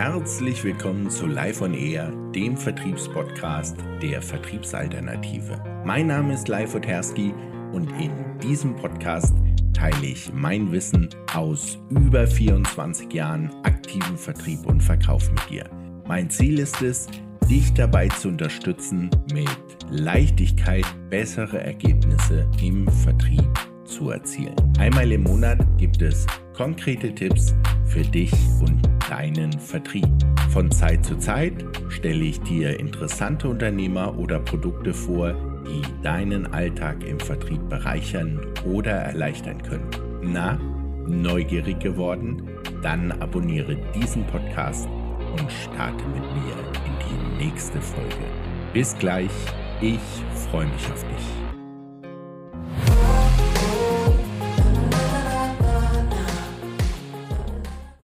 Herzlich willkommen zu Live on Air, dem Vertriebspodcast der Vertriebsalternative. Mein Name ist Live Oterski und in diesem Podcast teile ich mein Wissen aus über 24 Jahren aktiven Vertrieb und Verkauf mit dir. Mein Ziel ist es, dich dabei zu unterstützen, mit Leichtigkeit bessere Ergebnisse im Vertrieb zu erzielen. Einmal im Monat gibt es konkrete Tipps für dich und deinen Vertrieb. Von Zeit zu Zeit stelle ich dir interessante Unternehmer oder Produkte vor, die deinen Alltag im Vertrieb bereichern oder erleichtern können. Na, neugierig geworden? Dann abonniere diesen Podcast und starte mit mir in die nächste Folge. Bis gleich, ich freue mich auf dich.